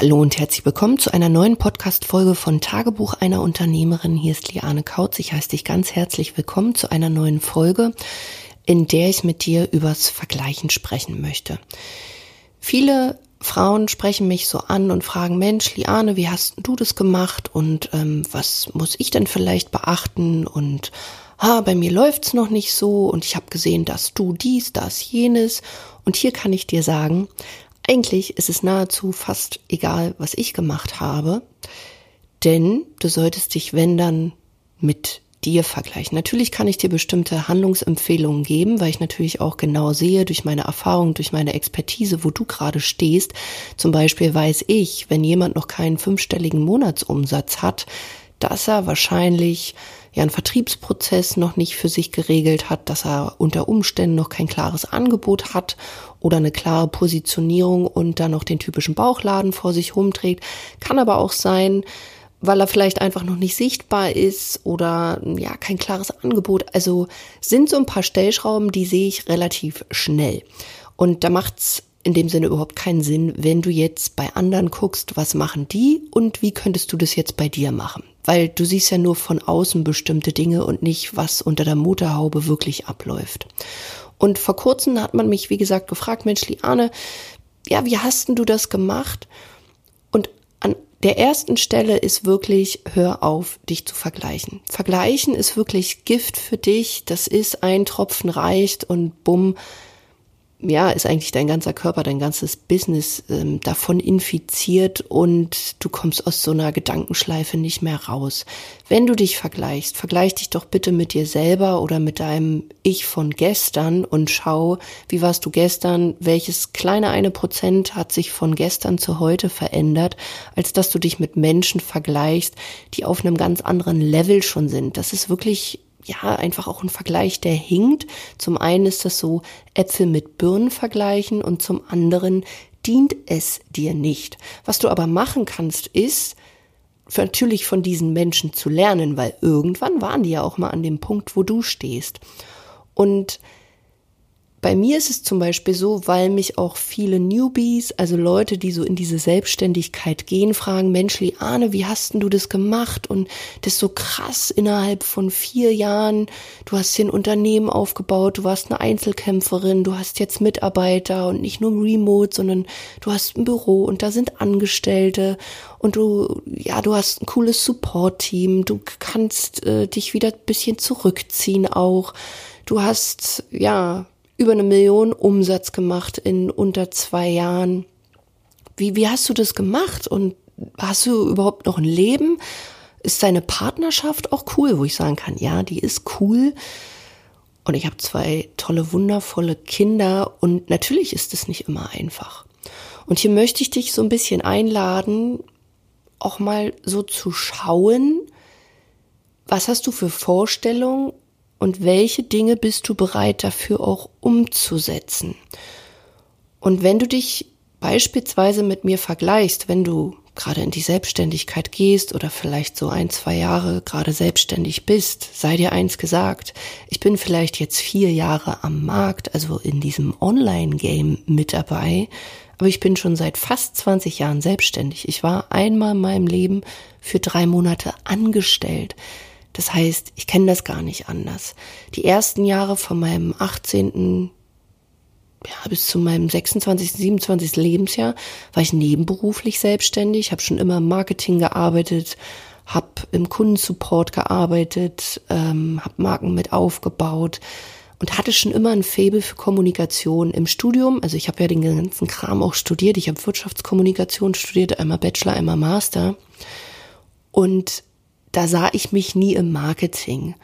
Hallo und herzlich willkommen zu einer neuen Podcast-Folge von Tagebuch einer Unternehmerin. Hier ist Liane Kautz. Ich heiße dich ganz herzlich willkommen zu einer neuen Folge, in der ich mit dir übers Vergleichen sprechen möchte. Viele Frauen sprechen mich so an und fragen, Mensch, Liane, wie hast du das gemacht und ähm, was muss ich denn vielleicht beachten und ah, bei mir läuft's noch nicht so und ich habe gesehen, dass du dies, das, jenes und hier kann ich dir sagen, eigentlich ist es nahezu fast egal, was ich gemacht habe, denn du solltest dich, wenn dann, mit dir vergleichen. Natürlich kann ich dir bestimmte Handlungsempfehlungen geben, weil ich natürlich auch genau sehe durch meine Erfahrung, durch meine Expertise, wo du gerade stehst. Zum Beispiel weiß ich, wenn jemand noch keinen fünfstelligen Monatsumsatz hat, dass er wahrscheinlich ja einen Vertriebsprozess noch nicht für sich geregelt hat, dass er unter Umständen noch kein klares Angebot hat oder eine klare Positionierung und dann noch den typischen Bauchladen vor sich rumträgt. Kann aber auch sein, weil er vielleicht einfach noch nicht sichtbar ist oder ja kein klares Angebot. Also sind so ein paar Stellschrauben, die sehe ich relativ schnell. Und da macht's in dem Sinne überhaupt keinen Sinn, wenn du jetzt bei anderen guckst, was machen die und wie könntest du das jetzt bei dir machen? Weil du siehst ja nur von außen bestimmte Dinge und nicht, was unter der Motorhaube wirklich abläuft. Und vor kurzem hat man mich, wie gesagt, gefragt, Mensch, Liane, ja, wie hast denn du das gemacht? Und an der ersten Stelle ist wirklich, hör auf, dich zu vergleichen. Vergleichen ist wirklich Gift für dich. Das ist ein Tropfen reicht und bumm, ja, ist eigentlich dein ganzer Körper, dein ganzes Business ähm, davon infiziert und du kommst aus so einer Gedankenschleife nicht mehr raus. Wenn du dich vergleichst, vergleich dich doch bitte mit dir selber oder mit deinem Ich von gestern und schau, wie warst du gestern, welches kleine eine Prozent hat sich von gestern zu heute verändert, als dass du dich mit Menschen vergleichst, die auf einem ganz anderen Level schon sind. Das ist wirklich ja, einfach auch ein Vergleich, der hinkt. Zum einen ist das so Äpfel mit Birnen vergleichen und zum anderen dient es dir nicht. Was du aber machen kannst, ist, natürlich von diesen Menschen zu lernen, weil irgendwann waren die ja auch mal an dem Punkt, wo du stehst. Und bei mir ist es zum Beispiel so, weil mich auch viele Newbies, also Leute, die so in diese Selbstständigkeit gehen, fragen, Mensch, Liane, wie hast denn du das gemacht? Und das ist so krass innerhalb von vier Jahren. Du hast hier ein Unternehmen aufgebaut, du warst eine Einzelkämpferin, du hast jetzt Mitarbeiter und nicht nur Remote, sondern du hast ein Büro und da sind Angestellte und du, ja, du hast ein cooles Support-Team, du kannst äh, dich wieder ein bisschen zurückziehen auch. Du hast, ja, über eine Million Umsatz gemacht in unter zwei Jahren. Wie, wie hast du das gemacht? Und hast du überhaupt noch ein Leben? Ist deine Partnerschaft auch cool, wo ich sagen kann, ja, die ist cool. Und ich habe zwei tolle, wundervolle Kinder und natürlich ist es nicht immer einfach. Und hier möchte ich dich so ein bisschen einladen, auch mal so zu schauen, was hast du für Vorstellungen und welche Dinge bist du bereit dafür auch umzusetzen. Und wenn du dich beispielsweise mit mir vergleichst, wenn du gerade in die Selbstständigkeit gehst oder vielleicht so ein, zwei Jahre gerade selbstständig bist, sei dir eins gesagt, ich bin vielleicht jetzt vier Jahre am Markt, also in diesem Online-Game mit dabei, aber ich bin schon seit fast 20 Jahren selbstständig. Ich war einmal in meinem Leben für drei Monate angestellt. Das heißt, ich kenne das gar nicht anders. Die ersten Jahre von meinem 18. Ja, bis zu meinem 26., 27. Lebensjahr war ich nebenberuflich selbstständig, habe schon immer im Marketing gearbeitet, habe im Kundensupport gearbeitet, ähm, habe Marken mit aufgebaut und hatte schon immer ein Faible für Kommunikation im Studium. Also ich habe ja den ganzen Kram auch studiert. Ich habe Wirtschaftskommunikation studiert, einmal Bachelor, einmal Master. Und da sah ich mich nie im Marketing,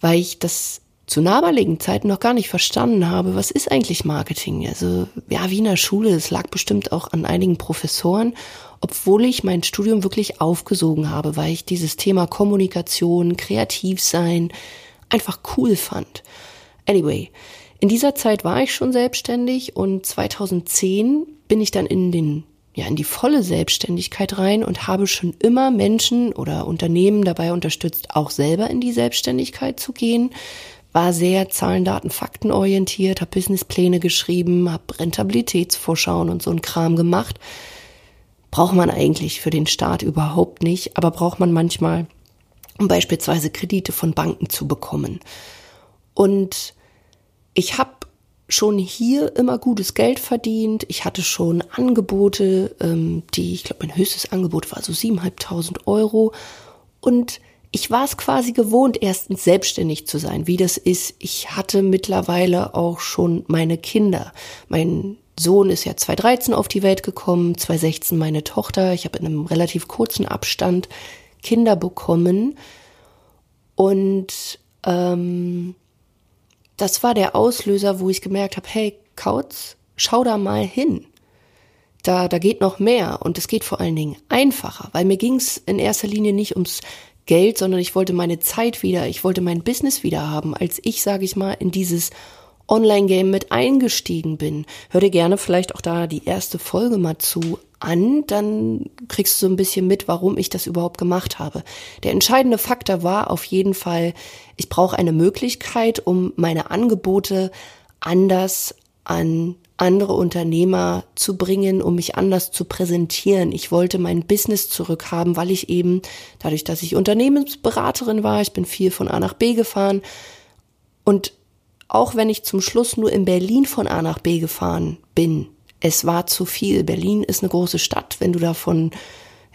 weil ich das zu damaligen Zeiten noch gar nicht verstanden habe, was ist eigentlich Marketing? Also, ja, wie in der Schule, es lag bestimmt auch an einigen Professoren, obwohl ich mein Studium wirklich aufgesogen habe, weil ich dieses Thema Kommunikation, kreativ sein einfach cool fand. Anyway, in dieser Zeit war ich schon selbstständig und 2010 bin ich dann in den ja in die volle Selbstständigkeit rein und habe schon immer Menschen oder Unternehmen dabei unterstützt, auch selber in die Selbstständigkeit zu gehen. War sehr Zahlen, Daten, Fakten orientiert, habe Businesspläne geschrieben, habe Rentabilitätsvorschauen und so ein Kram gemacht. Braucht man eigentlich für den Staat überhaupt nicht, aber braucht man manchmal, um beispielsweise Kredite von Banken zu bekommen. Und ich habe schon hier immer gutes Geld verdient. Ich hatte schon Angebote, ähm, die, ich glaube, mein höchstes Angebot war so 7.500 Euro. Und ich war es quasi gewohnt, erstens selbstständig zu sein, wie das ist. Ich hatte mittlerweile auch schon meine Kinder. Mein Sohn ist ja 2013 auf die Welt gekommen, 2016 meine Tochter. Ich habe in einem relativ kurzen Abstand Kinder bekommen. Und ähm, das war der Auslöser, wo ich gemerkt habe, hey, Kautz, schau da mal hin. Da, da geht noch mehr und es geht vor allen Dingen einfacher, weil mir ging es in erster Linie nicht ums Geld, sondern ich wollte meine Zeit wieder, ich wollte mein Business wieder haben, als ich, sage ich mal, in dieses Online-Game mit eingestiegen bin. Hör dir gerne vielleicht auch da die erste Folge mal zu an, dann kriegst du so ein bisschen mit, warum ich das überhaupt gemacht habe. Der entscheidende Faktor war auf jeden Fall, ich brauche eine Möglichkeit, um meine Angebote anders an andere Unternehmer zu bringen, um mich anders zu präsentieren. Ich wollte mein Business zurückhaben, weil ich eben, dadurch, dass ich Unternehmensberaterin war, ich bin viel von A nach B gefahren und auch wenn ich zum Schluss nur in Berlin von A nach B gefahren bin, es war zu viel. Berlin ist eine große Stadt. Wenn du da von,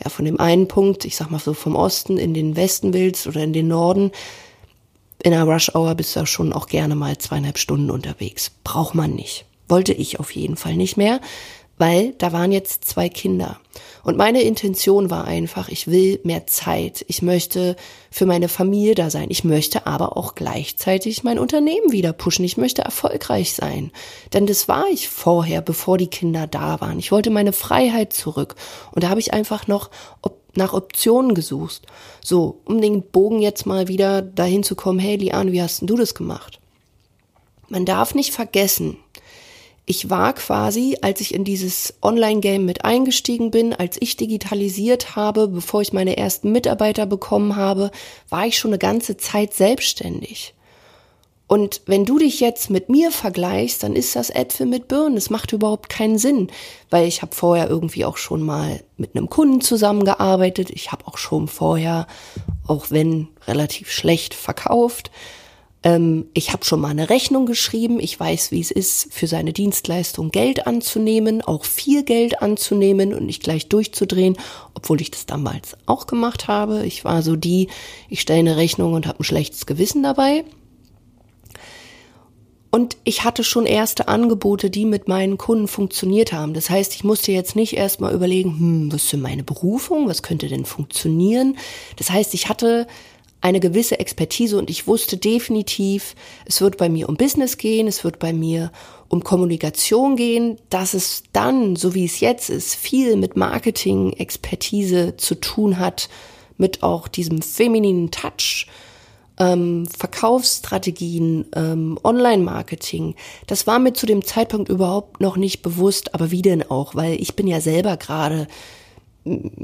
ja, von dem einen Punkt, ich sag mal so vom Osten in den Westen willst oder in den Norden, in einer Rush Hour bist du da schon auch gerne mal zweieinhalb Stunden unterwegs. Braucht man nicht. Wollte ich auf jeden Fall nicht mehr weil da waren jetzt zwei Kinder. Und meine Intention war einfach, ich will mehr Zeit. Ich möchte für meine Familie da sein. Ich möchte aber auch gleichzeitig mein Unternehmen wieder pushen. Ich möchte erfolgreich sein. Denn das war ich vorher, bevor die Kinder da waren. Ich wollte meine Freiheit zurück. Und da habe ich einfach noch nach Optionen gesucht. So, um den Bogen jetzt mal wieder dahin zu kommen, hey Liane, wie hast denn du das gemacht? Man darf nicht vergessen, ich war quasi, als ich in dieses Online-Game mit eingestiegen bin, als ich digitalisiert habe, bevor ich meine ersten Mitarbeiter bekommen habe, war ich schon eine ganze Zeit selbstständig. Und wenn du dich jetzt mit mir vergleichst, dann ist das Äpfel mit Birnen. Das macht überhaupt keinen Sinn, weil ich habe vorher irgendwie auch schon mal mit einem Kunden zusammengearbeitet. Ich habe auch schon vorher, auch wenn relativ schlecht, verkauft. Ähm, ich habe schon mal eine Rechnung geschrieben. Ich weiß, wie es ist, für seine Dienstleistung Geld anzunehmen, auch viel Geld anzunehmen und nicht gleich durchzudrehen, obwohl ich das damals auch gemacht habe. Ich war so die, ich stelle eine Rechnung und habe ein schlechtes Gewissen dabei. Und ich hatte schon erste Angebote, die mit meinen Kunden funktioniert haben. Das heißt, ich musste jetzt nicht erstmal überlegen, hm, was ist denn meine Berufung? Was könnte denn funktionieren? Das heißt, ich hatte eine gewisse Expertise und ich wusste definitiv, es wird bei mir um Business gehen, es wird bei mir um Kommunikation gehen, dass es dann, so wie es jetzt ist, viel mit Marketing, Expertise zu tun hat, mit auch diesem femininen Touch, ähm, Verkaufsstrategien, ähm, Online-Marketing. Das war mir zu dem Zeitpunkt überhaupt noch nicht bewusst, aber wie denn auch, weil ich bin ja selber gerade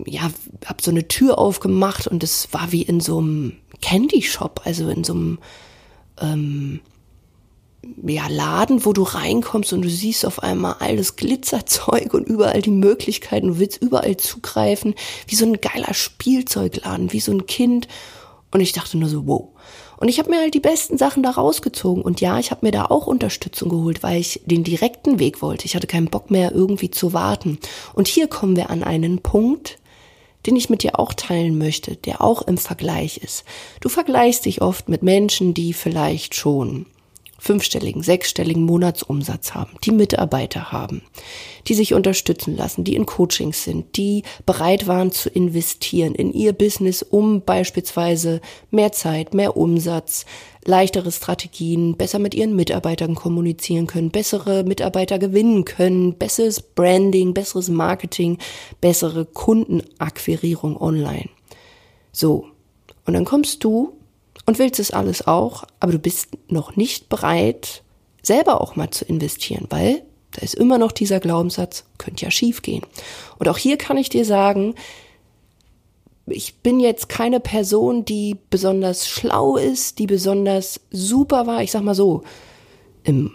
ja, hab so eine Tür aufgemacht und es war wie in so einem Candy Shop, also in so einem ähm, ja, Laden, wo du reinkommst und du siehst auf einmal alles Glitzerzeug und überall die Möglichkeiten, du willst überall zugreifen, wie so ein geiler Spielzeugladen, wie so ein Kind. Und ich dachte nur so, wow. Und ich habe mir halt die besten Sachen da rausgezogen. Und ja, ich habe mir da auch Unterstützung geholt, weil ich den direkten Weg wollte. Ich hatte keinen Bock mehr, irgendwie zu warten. Und hier kommen wir an einen Punkt, den ich mit dir auch teilen möchte, der auch im Vergleich ist. Du vergleichst dich oft mit Menschen, die vielleicht schon fünfstelligen, sechsstelligen Monatsumsatz haben, die Mitarbeiter haben, die sich unterstützen lassen, die in Coachings sind, die bereit waren zu investieren in ihr Business, um beispielsweise mehr Zeit, mehr Umsatz, leichtere Strategien, besser mit ihren Mitarbeitern kommunizieren können, bessere Mitarbeiter gewinnen können, besseres Branding, besseres Marketing, bessere Kundenakquirierung online. So. Und dann kommst du und willst es alles auch, aber du bist noch nicht bereit, selber auch mal zu investieren, weil da ist immer noch dieser Glaubenssatz, könnte ja schief gehen. Und auch hier kann ich dir sagen, ich bin jetzt keine Person, die besonders schlau ist, die besonders super war. Ich sag mal so, im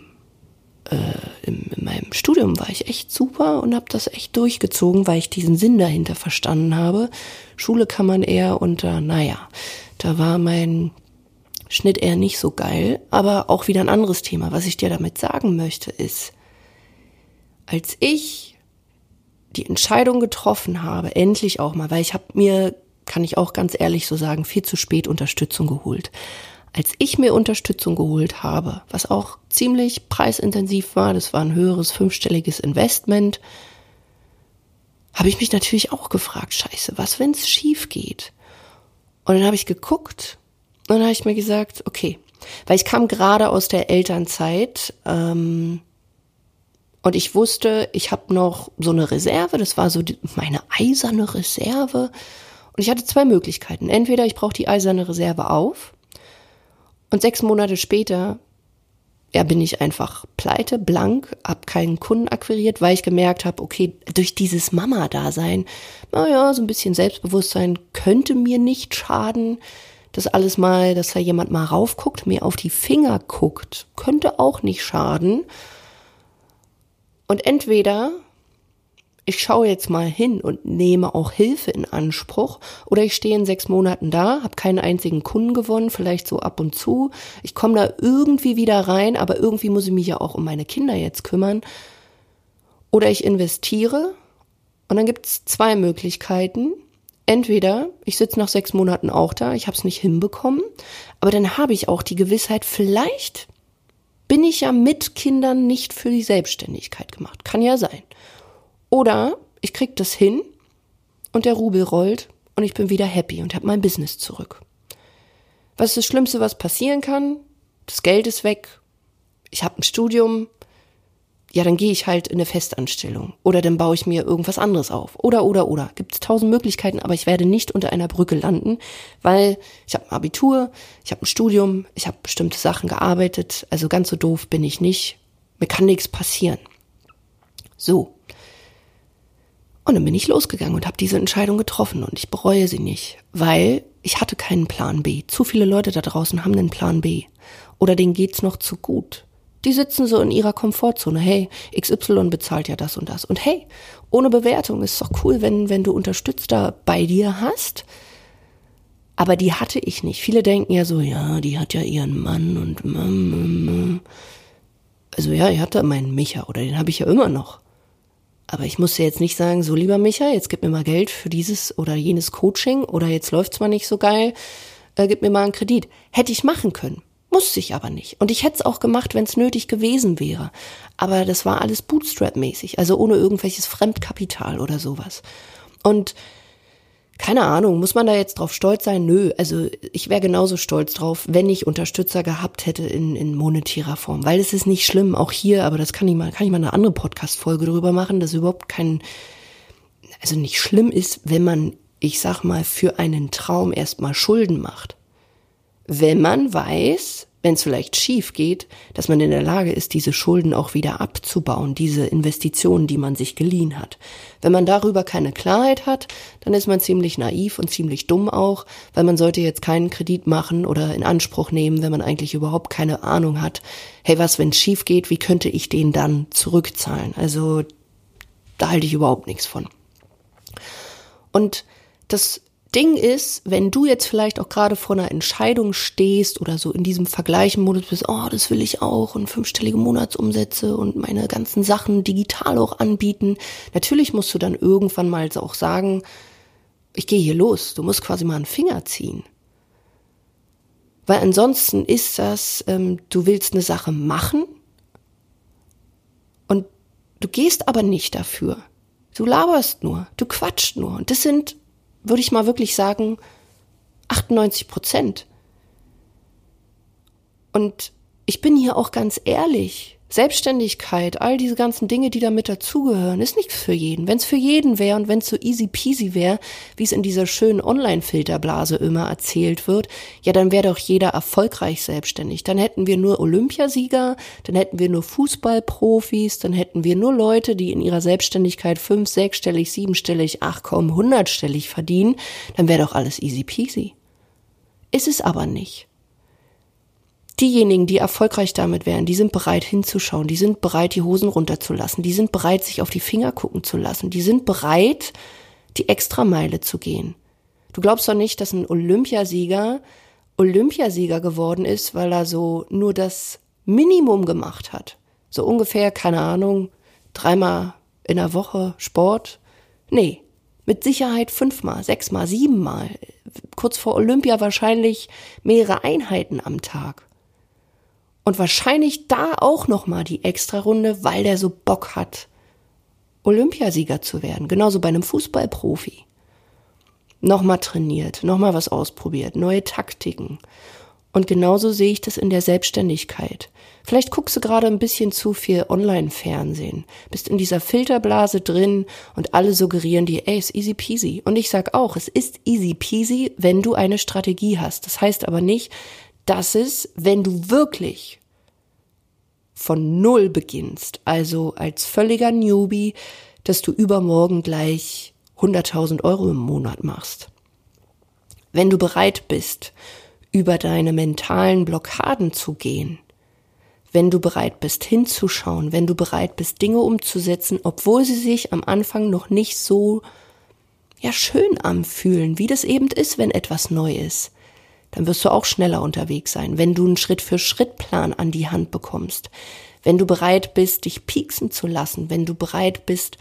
äh, in, in meinem Studium war ich echt super und habe das echt durchgezogen, weil ich diesen Sinn dahinter verstanden habe. Schule kann man eher unter, naja, da war mein Schnitt eher nicht so geil, aber auch wieder ein anderes Thema. Was ich dir damit sagen möchte, ist, als ich die Entscheidung getroffen habe, endlich auch mal, weil ich habe mir, kann ich auch ganz ehrlich so sagen, viel zu spät Unterstützung geholt. Als ich mir Unterstützung geholt habe, was auch ziemlich preisintensiv war, das war ein höheres fünfstelliges Investment, habe ich mich natürlich auch gefragt, scheiße, was, wenn es schief geht? Und dann habe ich geguckt und dann habe ich mir gesagt, okay, weil ich kam gerade aus der Elternzeit ähm, und ich wusste, ich habe noch so eine Reserve, das war so die, meine eiserne Reserve. Und ich hatte zwei Möglichkeiten. Entweder ich brauche die eiserne Reserve auf und sechs Monate später ja, bin ich einfach pleite, blank, hab keinen Kunden akquiriert, weil ich gemerkt habe, okay, durch dieses Mama-Dasein, naja, so ein bisschen Selbstbewusstsein könnte mir nicht schaden. Das alles mal, dass da jemand mal raufguckt, mir auf die Finger guckt, könnte auch nicht schaden. Und entweder ich schaue jetzt mal hin und nehme auch Hilfe in Anspruch oder ich stehe in sechs Monaten da, habe keinen einzigen Kunden gewonnen, vielleicht so ab und zu. Ich komme da irgendwie wieder rein, aber irgendwie muss ich mich ja auch um meine Kinder jetzt kümmern. Oder ich investiere und dann gibt es zwei Möglichkeiten. Entweder ich sitze nach sechs Monaten auch da, ich habe es nicht hinbekommen, aber dann habe ich auch die Gewissheit, vielleicht bin ich ja mit Kindern nicht für die Selbstständigkeit gemacht. Kann ja sein. Oder ich krieg das hin und der Rubel rollt und ich bin wieder happy und habe mein Business zurück. Was ist das Schlimmste, was passieren kann? Das Geld ist weg. Ich habe ein Studium. Ja, dann gehe ich halt in eine Festanstellung. Oder dann baue ich mir irgendwas anderes auf. Oder, oder, oder. Gibt es tausend Möglichkeiten, aber ich werde nicht unter einer Brücke landen, weil ich habe ein Abitur, ich habe ein Studium, ich habe bestimmte Sachen gearbeitet. Also ganz so doof bin ich nicht. Mir kann nichts passieren. So. Und dann bin ich losgegangen und habe diese Entscheidung getroffen und ich bereue sie nicht, weil ich hatte keinen Plan B. Zu viele Leute da draußen haben einen Plan B. Oder denen geht's noch zu gut. Die sitzen so in ihrer Komfortzone. Hey, XY bezahlt ja das und das. Und hey, ohne Bewertung ist doch cool, wenn, wenn du Unterstützer bei dir hast. Aber die hatte ich nicht. Viele denken ja so, ja, die hat ja ihren Mann und also ja, ich hatte meinen Micha oder den habe ich ja immer noch. Aber ich muss ja jetzt nicht sagen, so lieber Micha, jetzt gib mir mal Geld für dieses oder jenes Coaching oder jetzt läuft's mal nicht so geil, äh, gib mir mal einen Kredit. Hätte ich machen können. Musste ich aber nicht. Und ich hätte es auch gemacht, wenn es nötig gewesen wäre. Aber das war alles Bootstrap-mäßig, also ohne irgendwelches Fremdkapital oder sowas. Und keine Ahnung, muss man da jetzt drauf stolz sein? Nö, also ich wäre genauso stolz drauf, wenn ich Unterstützer gehabt hätte in, in monetärer Form, weil es ist nicht schlimm, auch hier, aber das kann ich mal, kann ich mal eine andere Podcast-Folge drüber machen, dass überhaupt kein, also nicht schlimm ist, wenn man, ich sag mal, für einen Traum erstmal Schulden macht. Wenn man weiß, wenn es vielleicht schief geht, dass man in der Lage ist, diese Schulden auch wieder abzubauen, diese Investitionen, die man sich geliehen hat. Wenn man darüber keine Klarheit hat, dann ist man ziemlich naiv und ziemlich dumm auch, weil man sollte jetzt keinen Kredit machen oder in Anspruch nehmen, wenn man eigentlich überhaupt keine Ahnung hat. Hey, was, wenn es schief geht, wie könnte ich den dann zurückzahlen? Also da halte ich überhaupt nichts von. Und das Ding ist, wenn du jetzt vielleicht auch gerade vor einer Entscheidung stehst oder so in diesem Vergleichen-Modus bist, oh, das will ich auch und fünfstellige Monatsumsätze und meine ganzen Sachen digital auch anbieten. Natürlich musst du dann irgendwann mal auch sagen, ich gehe hier los. Du musst quasi mal einen Finger ziehen. Weil ansonsten ist das, ähm, du willst eine Sache machen und du gehst aber nicht dafür. Du laberst nur, du quatscht nur. Und das sind würde ich mal wirklich sagen, 98 Prozent. Und ich bin hier auch ganz ehrlich. Selbstständigkeit, all diese ganzen Dinge, die damit dazugehören, ist nichts für jeden. Wenn es für jeden wäre und wenn es so easy peasy wäre, wie es in dieser schönen Online-Filterblase immer erzählt wird, ja, dann wäre doch jeder erfolgreich selbstständig. Dann hätten wir nur Olympiasieger, dann hätten wir nur Fußballprofis, dann hätten wir nur Leute, die in ihrer Selbstständigkeit fünf, sechsstellig, siebenstellig, ach komm, hundertstellig verdienen. Dann wäre doch alles easy peasy. Ist es aber nicht. Diejenigen, die erfolgreich damit wären, die sind bereit hinzuschauen, die sind bereit, die Hosen runterzulassen, die sind bereit, sich auf die Finger gucken zu lassen, die sind bereit, die Extrameile zu gehen. Du glaubst doch nicht, dass ein Olympiasieger Olympiasieger geworden ist, weil er so nur das Minimum gemacht hat. So ungefähr, keine Ahnung, dreimal in der Woche Sport. Nee, mit Sicherheit fünfmal, sechsmal, siebenmal. Kurz vor Olympia wahrscheinlich mehrere Einheiten am Tag. Und wahrscheinlich da auch nochmal die Extrarunde, weil der so Bock hat, Olympiasieger zu werden. Genauso bei einem Fußballprofi. Nochmal trainiert, nochmal was ausprobiert, neue Taktiken. Und genauso sehe ich das in der Selbstständigkeit. Vielleicht guckst du gerade ein bisschen zu viel Online-Fernsehen, bist in dieser Filterblase drin und alle suggerieren dir, ey, ist easy peasy. Und ich sag auch, es ist easy peasy, wenn du eine Strategie hast. Das heißt aber nicht, dass es, wenn du wirklich von Null beginnst, also als völliger Newbie, dass du übermorgen gleich 100.000 Euro im Monat machst. Wenn du bereit bist, über deine mentalen Blockaden zu gehen, wenn du bereit bist hinzuschauen, wenn du bereit bist Dinge umzusetzen, obwohl sie sich am Anfang noch nicht so ja schön anfühlen, wie das eben ist, wenn etwas neu ist, dann wirst du auch schneller unterwegs sein, wenn du einen Schritt für Schritt Plan an die Hand bekommst, wenn du bereit bist, dich pieksen zu lassen, wenn du bereit bist,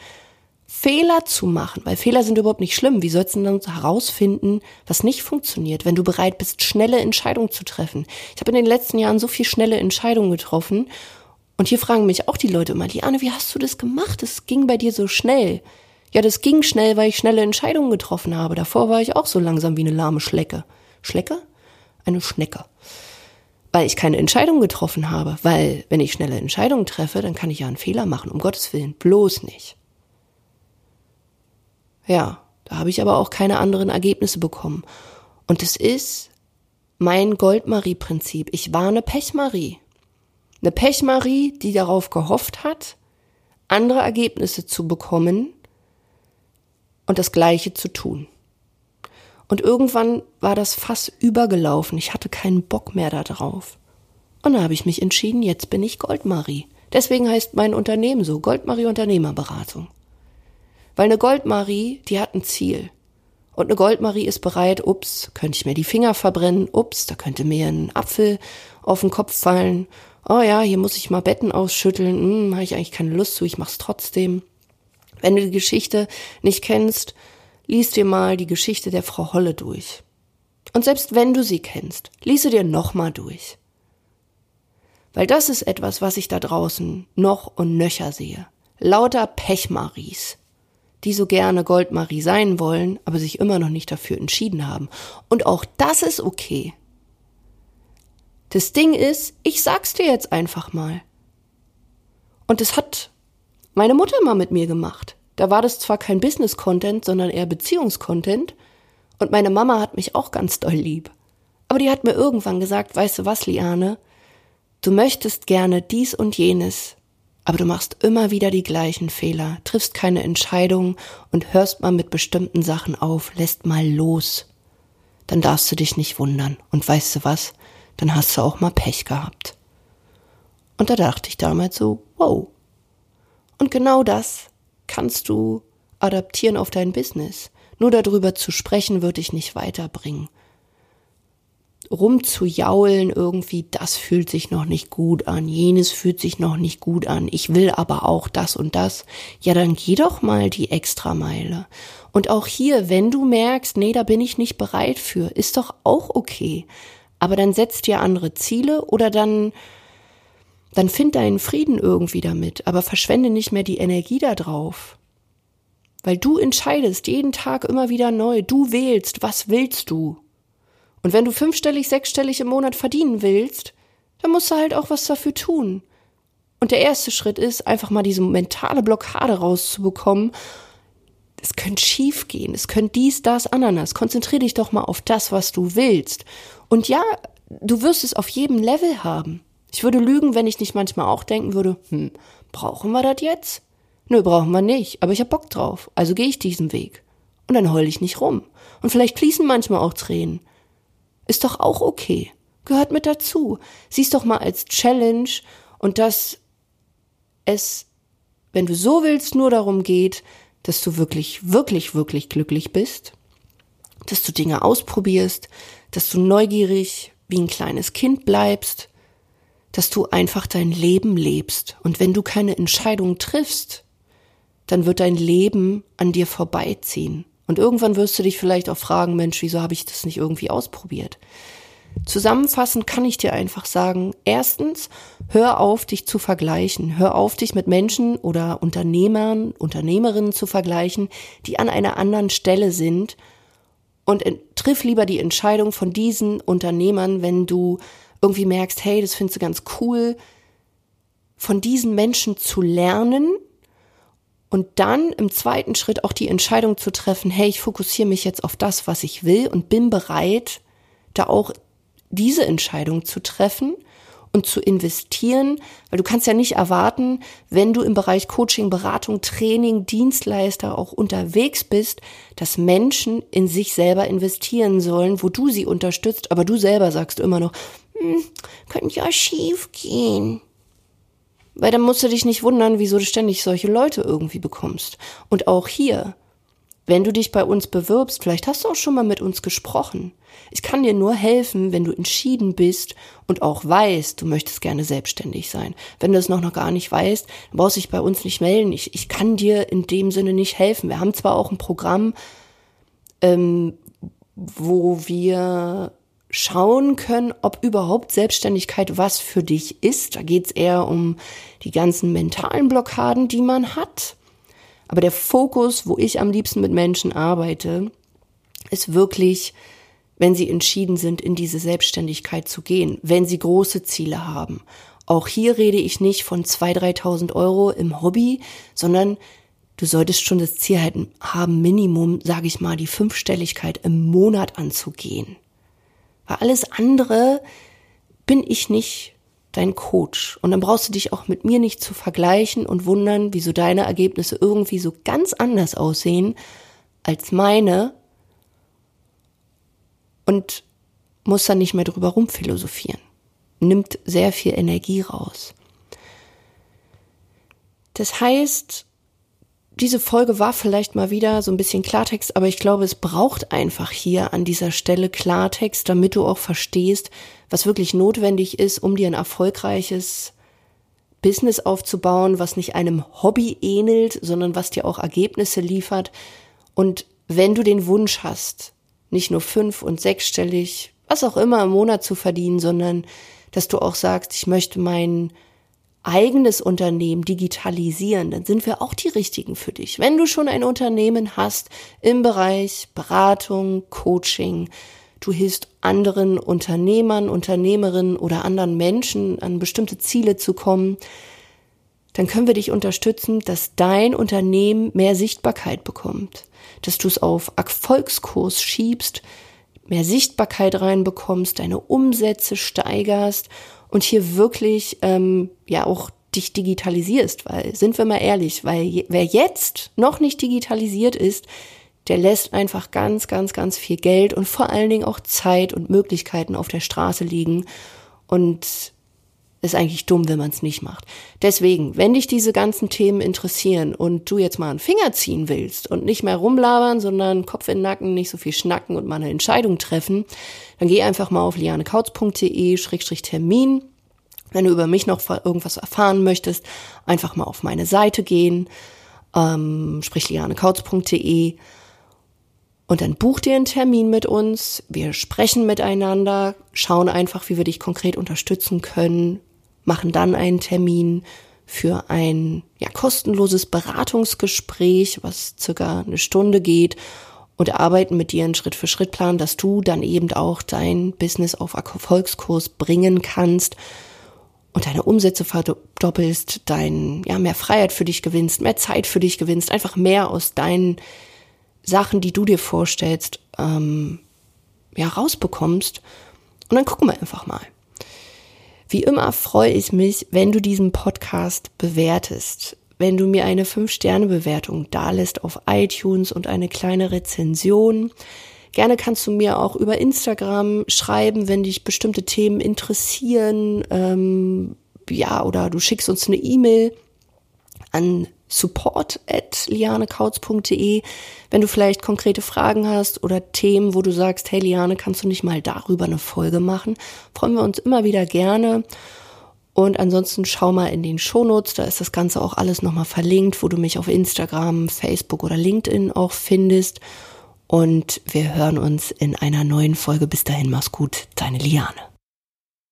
Fehler zu machen, weil Fehler sind überhaupt nicht schlimm. Wie sollst du denn dann herausfinden, was nicht funktioniert, wenn du bereit bist, schnelle Entscheidungen zu treffen? Ich habe in den letzten Jahren so viel schnelle Entscheidungen getroffen. Und hier fragen mich auch die Leute immer, Liane, wie hast du das gemacht? Es ging bei dir so schnell. Ja, das ging schnell, weil ich schnelle Entscheidungen getroffen habe. Davor war ich auch so langsam wie eine lahme Schlecke. Schlecke? Eine Schnecke. Weil ich keine Entscheidung getroffen habe. Weil, wenn ich schnelle Entscheidungen treffe, dann kann ich ja einen Fehler machen. Um Gottes Willen. Bloß nicht. Ja, da habe ich aber auch keine anderen Ergebnisse bekommen. Und es ist mein Goldmarie-Prinzip. Ich war eine Pechmarie. Eine Pechmarie, die darauf gehofft hat, andere Ergebnisse zu bekommen und das Gleiche zu tun. Und irgendwann war das Fass übergelaufen. Ich hatte keinen Bock mehr darauf. Und da habe ich mich entschieden, jetzt bin ich Goldmarie. Deswegen heißt mein Unternehmen so, Goldmarie Unternehmerberatung. Weil eine Goldmarie, die hat ein Ziel. Und eine Goldmarie ist bereit, ups, könnte ich mir die Finger verbrennen, ups, da könnte mir ein Apfel auf den Kopf fallen. Oh ja, hier muss ich mal Betten ausschütteln, hm, habe ich eigentlich keine Lust zu, ich mach's trotzdem. Wenn du die Geschichte nicht kennst, lies dir mal die Geschichte der Frau Holle durch. Und selbst wenn du sie kennst, lies sie dir nochmal durch. Weil das ist etwas, was ich da draußen noch und nöcher sehe. Lauter Pechmaries die so gerne Goldmarie sein wollen, aber sich immer noch nicht dafür entschieden haben. Und auch das ist okay. Das Ding ist, ich sag's dir jetzt einfach mal. Und das hat meine Mutter mal mit mir gemacht. Da war das zwar kein Business-Content, sondern eher Beziehungscontent. Und meine Mama hat mich auch ganz doll lieb. Aber die hat mir irgendwann gesagt, weißt du was, Liane? Du möchtest gerne dies und jenes aber du machst immer wieder die gleichen Fehler, triffst keine Entscheidungen und hörst mal mit bestimmten Sachen auf, lässt mal los. Dann darfst du dich nicht wundern. Und weißt du was? Dann hast du auch mal Pech gehabt. Und da dachte ich damals so, wow. Und genau das kannst du adaptieren auf dein Business. Nur darüber zu sprechen, wird dich nicht weiterbringen rumzujaulen irgendwie, das fühlt sich noch nicht gut an, jenes fühlt sich noch nicht gut an, ich will aber auch das und das, ja dann geh doch mal die Extrameile. Und auch hier, wenn du merkst, nee, da bin ich nicht bereit für, ist doch auch okay. Aber dann setzt dir andere Ziele oder dann, dann find deinen Frieden irgendwie damit, aber verschwende nicht mehr die Energie da drauf. Weil du entscheidest jeden Tag immer wieder neu, du wählst, was willst du? Und wenn du fünfstellig, sechsstellig im Monat verdienen willst, dann musst du halt auch was dafür tun. Und der erste Schritt ist, einfach mal diese mentale Blockade rauszubekommen. Es könnte schief gehen, es könnte dies, das, Ananas. Konzentrier dich doch mal auf das, was du willst. Und ja, du wirst es auf jedem Level haben. Ich würde lügen, wenn ich nicht manchmal auch denken würde, hm, brauchen wir das jetzt? Nö, brauchen wir nicht, aber ich hab Bock drauf, also gehe ich diesen Weg. Und dann heul ich nicht rum. Und vielleicht fließen manchmal auch Tränen. Ist doch auch okay. gehört mit dazu. Siehst doch mal als Challenge und dass es, wenn du so willst, nur darum geht, dass du wirklich, wirklich, wirklich glücklich bist, dass du Dinge ausprobierst, dass du neugierig wie ein kleines Kind bleibst, dass du einfach dein Leben lebst. Und wenn du keine Entscheidung triffst, dann wird dein Leben an dir vorbeiziehen. Und irgendwann wirst du dich vielleicht auch fragen, Mensch, wieso habe ich das nicht irgendwie ausprobiert? Zusammenfassend kann ich dir einfach sagen, erstens, hör auf, dich zu vergleichen. Hör auf, dich mit Menschen oder Unternehmern, Unternehmerinnen zu vergleichen, die an einer anderen Stelle sind. Und triff lieber die Entscheidung von diesen Unternehmern, wenn du irgendwie merkst, hey, das findest du ganz cool, von diesen Menschen zu lernen und dann im zweiten Schritt auch die Entscheidung zu treffen, hey, ich fokussiere mich jetzt auf das, was ich will und bin bereit, da auch diese Entscheidung zu treffen und zu investieren, weil du kannst ja nicht erwarten, wenn du im Bereich Coaching, Beratung, Training, Dienstleister auch unterwegs bist, dass Menschen in sich selber investieren sollen, wo du sie unterstützt, aber du selber sagst immer noch, hm, könnte ja schief gehen. Weil dann musst du dich nicht wundern, wieso du ständig solche Leute irgendwie bekommst. Und auch hier, wenn du dich bei uns bewirbst, vielleicht hast du auch schon mal mit uns gesprochen. Ich kann dir nur helfen, wenn du entschieden bist und auch weißt, du möchtest gerne selbstständig sein. Wenn du es noch, noch gar nicht weißt, dann brauchst du dich bei uns nicht melden. Ich, ich kann dir in dem Sinne nicht helfen. Wir haben zwar auch ein Programm, ähm, wo wir schauen können, ob überhaupt Selbstständigkeit was für dich ist. Da geht es eher um die ganzen mentalen Blockaden, die man hat. Aber der Fokus, wo ich am liebsten mit Menschen arbeite, ist wirklich, wenn sie entschieden sind, in diese Selbstständigkeit zu gehen, wenn sie große Ziele haben. Auch hier rede ich nicht von 2.000, 3.000 Euro im Hobby, sondern du solltest schon das Ziel haben, Minimum, sage ich mal, die Fünfstelligkeit im Monat anzugehen. Weil alles andere bin ich nicht dein Coach. Und dann brauchst du dich auch mit mir nicht zu vergleichen und wundern, wieso deine Ergebnisse irgendwie so ganz anders aussehen als meine und muss dann nicht mehr drüber rumphilosophieren. Nimmt sehr viel Energie raus. Das heißt, diese Folge war vielleicht mal wieder so ein bisschen Klartext, aber ich glaube, es braucht einfach hier an dieser Stelle Klartext, damit du auch verstehst, was wirklich notwendig ist, um dir ein erfolgreiches Business aufzubauen, was nicht einem Hobby ähnelt, sondern was dir auch Ergebnisse liefert. Und wenn du den Wunsch hast, nicht nur fünf- und sechsstellig, was auch immer im Monat zu verdienen, sondern dass du auch sagst, ich möchte mein eigenes Unternehmen digitalisieren, dann sind wir auch die richtigen für dich. Wenn du schon ein Unternehmen hast im Bereich Beratung, Coaching, du hilfst anderen Unternehmern, Unternehmerinnen oder anderen Menschen an bestimmte Ziele zu kommen, dann können wir dich unterstützen, dass dein Unternehmen mehr Sichtbarkeit bekommt, dass du es auf Erfolgskurs schiebst, mehr Sichtbarkeit reinbekommst, deine Umsätze steigerst und hier wirklich ähm, ja auch dich digitalisierst, weil sind wir mal ehrlich, weil je, wer jetzt noch nicht digitalisiert ist, der lässt einfach ganz, ganz, ganz viel Geld und vor allen Dingen auch Zeit und Möglichkeiten auf der Straße liegen. Und ist eigentlich dumm, wenn man es nicht macht. Deswegen, wenn dich diese ganzen Themen interessieren und du jetzt mal einen Finger ziehen willst und nicht mehr rumlabern, sondern Kopf in den Nacken, nicht so viel schnacken und mal eine Entscheidung treffen, dann geh einfach mal auf lianekautz.de-termin. Wenn du über mich noch irgendwas erfahren möchtest, einfach mal auf meine Seite gehen, ähm, sprich lianekautz.de und dann buch dir einen Termin mit uns. Wir sprechen miteinander, schauen einfach, wie wir dich konkret unterstützen können, machen dann einen Termin für ein ja, kostenloses Beratungsgespräch, was circa eine Stunde geht und arbeiten mit dir einen Schritt-für-Schritt-Plan, dass du dann eben auch dein Business auf Erfolgskurs bringen kannst und deine Umsätze verdoppelst, dein, ja, mehr Freiheit für dich gewinnst, mehr Zeit für dich gewinnst, einfach mehr aus deinen Sachen, die du dir vorstellst, ähm, ja, rausbekommst. Und dann gucken wir einfach mal. Wie immer freue ich mich, wenn du diesen Podcast bewertest, wenn du mir eine 5-Sterne-Bewertung dalässt auf iTunes und eine kleine Rezension. Gerne kannst du mir auch über Instagram schreiben, wenn dich bestimmte Themen interessieren. Ähm, ja, oder du schickst uns eine E-Mail an support at lianekautz.de, wenn du vielleicht konkrete Fragen hast oder Themen, wo du sagst, hey Liane, kannst du nicht mal darüber eine Folge machen? Freuen wir uns immer wieder gerne. Und ansonsten schau mal in den Shownotes, da ist das Ganze auch alles nochmal verlinkt, wo du mich auf Instagram, Facebook oder LinkedIn auch findest. Und wir hören uns in einer neuen Folge. Bis dahin, mach's gut, deine Liane.